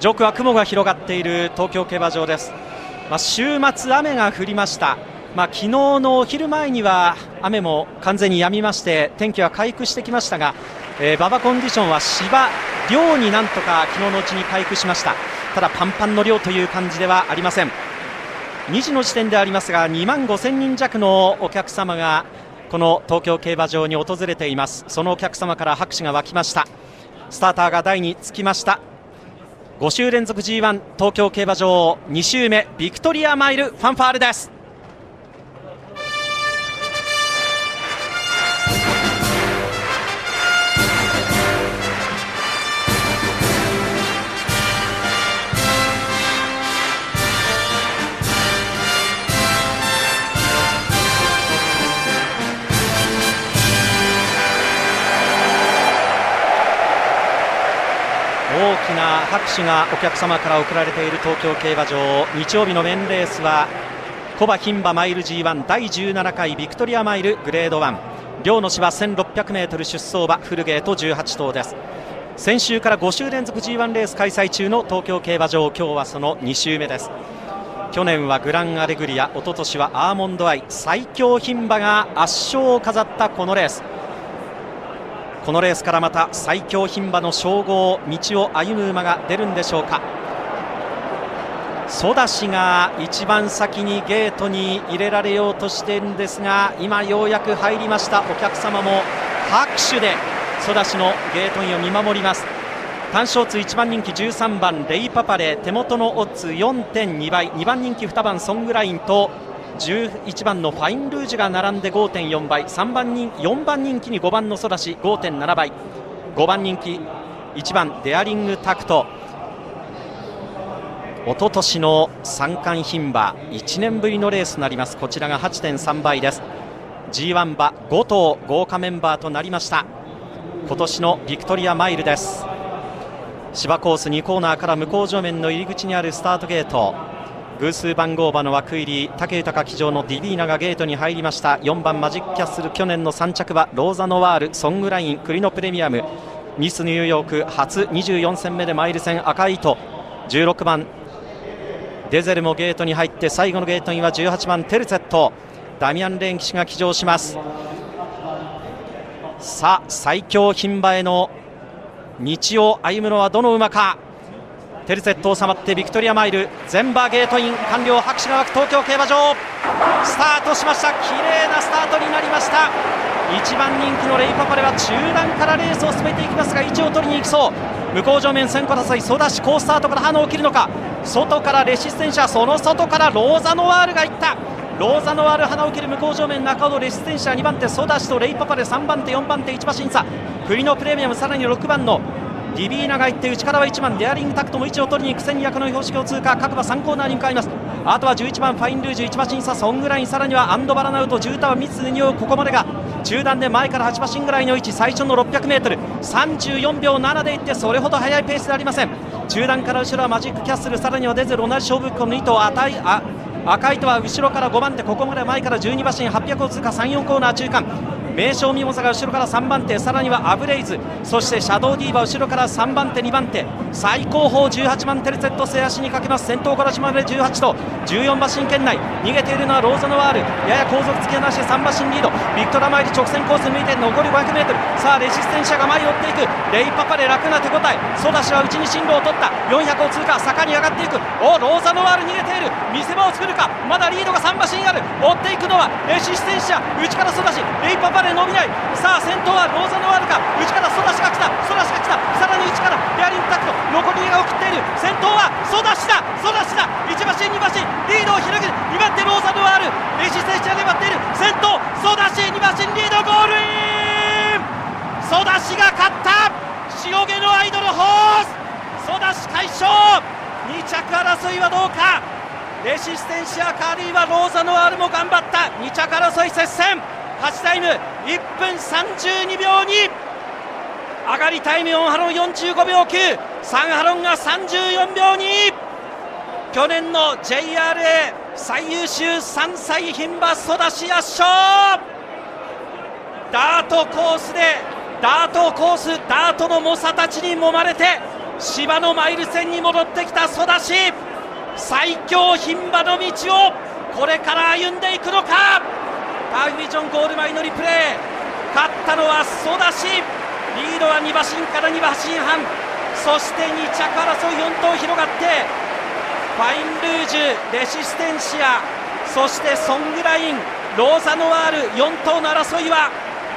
上空は雲が広がっている東京競馬場です、まあ、週末雨が降りました。まあ、昨日のお昼前には雨も完全に止みまして天気は回復してきましたが、えー、馬場コンディションは芝、量になんとか昨日のうちに回復しました。ただパンパンの量という感じではありません。2時の時点でありますが2万5000人弱のお客様がこの東京競馬場に訪れています。そのお客様から拍手が沸きました。スターターが台につきました。5週連続 G1 東京競馬場2週目ビクトリアマイルファンファーレです。きな拍手がお客様から送られている東京競馬場。日曜日のメンレースはコバ牝馬マイル G1 第17回ビクトリアマイルグレード1両の芝 1600m 出走馬フルゲート18頭です。先週から5週連続 G1 レース開催中の東京競馬場。今日はその2週目です。去年はグランアレグリア一昨年はアーモンドアイ。最強牝馬が圧勝を飾ったこのレース。このレースからまた最強牝馬の称号道を歩む馬が出るんでしょうか。ソダシが一番先にゲートに入れられようとしているんですが今ようやく入りました。お客様も拍手でソダシのゲートインを見守ります。単勝通1番人気13番レイパパレ手元のオッズ4.2倍。2番人気2番ソングラインと11番のファインルージュが並んで5.4倍3番人4番人気に5番のソダシ5.7倍5番人気1番デアリングタクト。一昨年の三冠牝馬1年ぶりのレースになります。こちらが8.3倍です。G1 馬5頭豪華メンバーとなりました。今年のビクトリアマイルです。芝コース2コーナーから向こう上面の入り口にあるスタートゲート。偶数番号馬の枠入り武豊騎乗のディビーナがゲートに入りました。4番マジックキャッスル去年の3着馬ローザノワールソングラインクリノプレミアム。ミスニューヨーク初24戦目でマイル戦赤い糸。16番デゼルもゲートに入って最後のゲートには18番テルツェット。ダミアン・レーン騎手が騎乗します。さあ最強牝馬への道を歩むのはどの馬か。テルセット収まってビクトリアマイル全馬ゲートイン完了拍手が沸く東京競馬場。スタートしました。綺麗なスタートになりました。1番人気のレイパパレは中段からレースを進めていきますが位置を取りに行きそう。向こう上面1000個多彩ソダシ好スタートから花を切るのか。外からレシステンシャその外からローザノワールがいった。ローザノワール花を切る向こう正面中尾レシステンシャ2番手ソダシとレイパパレ3番手4番手1馬審査。国のプレミアムさらに6番のディビーナが行って内からは1番デアリングタクトも位置を取りに行く1200の標識を通過。各馬3コーナーに向かいます。あとは11番ファインルージュ1馬審査ソングラインさらにはアンドバラナウトジュータはミスにここまでが中段で前から8馬身ぐらいの位置最初の 600m34 秒7でいってそれほど速いペースではありません。中段から後ろはマジックキャッスルさらにはデゼル同じ勝負この糸赤いあ赤い糸は後ろから5番手ここまで前から12馬身800を通過34コーナー中間。名将ミモザが後ろから3番手さらにはアブレイズ。そしてシャドウディーバ後ろから3番手2番手。最高峰18番テルツェット背足にかけます。先頭から島まで18と。14馬身圏内。逃げているのはローザノワール。やや後続付けなしで3馬身リード。ヴィクトリアマイル直線コース抜いて残り 500m さあレシステンシアが前を追っていく。レイパパレ楽な手応え。ソダシは内に進路を取った。400を通過。坂に上がっていく。おローザノワール逃げている。見せ場を作るか。まだリードが3馬身ある。追っていくのはレシステンシア。内からソダシ。レイパパレ伸びない。さあ先頭はローザノワールか内からソダシが来た。ソダシが来た。さらに内からデアリングタクト。残りが送っている。先頭はソダシだ。ソダシだ。1馬身2馬身。リードを広げる。2番手ローザノワールレシステンシャ粘っている。先頭ソダシ。2馬身リードゴールイン。ソダシが勝った。塩毛のアイドルホース。ソダシ快勝2着争いはどうか。レシステンシアカーリーはローザノワールも頑張った。2着争い接戦。8タイム。1分32秒2上がりタイム4ハロン45秒93ハロンが34秒2去年の JRA 最優秀3歳牝馬ソダシ圧勝。ダートコースでダートコースダートの猛者たちに揉まれて芝のマイル戦に戻ってきたソダシ。最強牝馬の道をこれから歩んでいくのか？ターフビジョンゴール前のリプレー勝ったのはソダシ。リードは2馬身から2馬身半。そして2着争い4頭広がってファインルージュレシステンシアそしてソングラインローザノワール4頭の争いは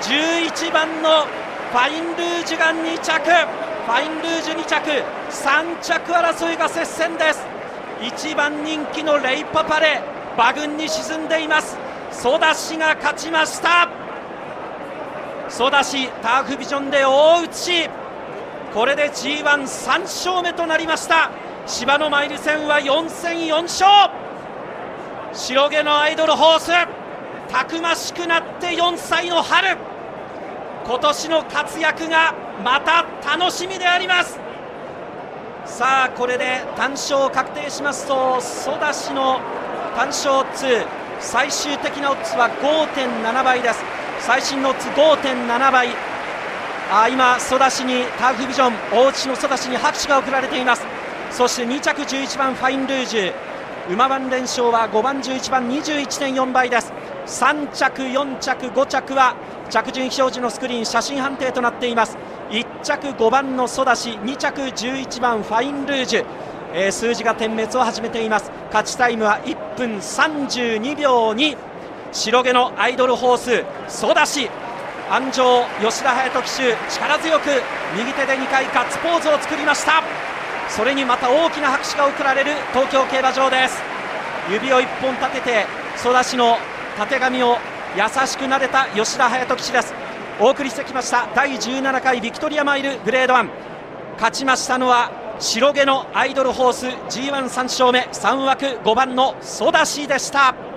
11番のファインルージュが2着。ファインルージュ2着3着争いが接戦です。1番人気のレイパパレ馬群に沈んでいます。ソダシが勝ちました。ソダシターフビジョンで大打ち。これで G13 勝目となりました。芝のマイル戦は4戦4勝。白毛のアイドルホース。たくましくなって4歳の春。今年の活躍がまた楽しみであります。さあこれで単勝確定しますとソダシの単勝2最終的なオッズは5.7倍です。最新のオッズ5.7倍。あ今ソダシにターフビジョン大内のソダシに拍手が送られています。そして2着11番ファインルージュ。馬番連勝は5番11番21.4倍です。3着4着5着は着順表示のスクリーン写真判定となっています。1着5番のソダシ2着11番ファインルージュ、えー、数字が点滅を始めています。勝ちタイムは1分32秒2白毛のアイドルホースソダシ安城吉田隼人騎手力強く右手で2回ガッツポーズを作りました。それにまた大きな拍手が送られる東京競馬場です。指を1本立ててソダシのたてがみを優しく撫でた吉田隼人騎手です。お送りしてきました第17回ビクトリアマイルグレード1勝ちましたのは白毛のアイドルホース G13 勝目3枠5番のソダシでした。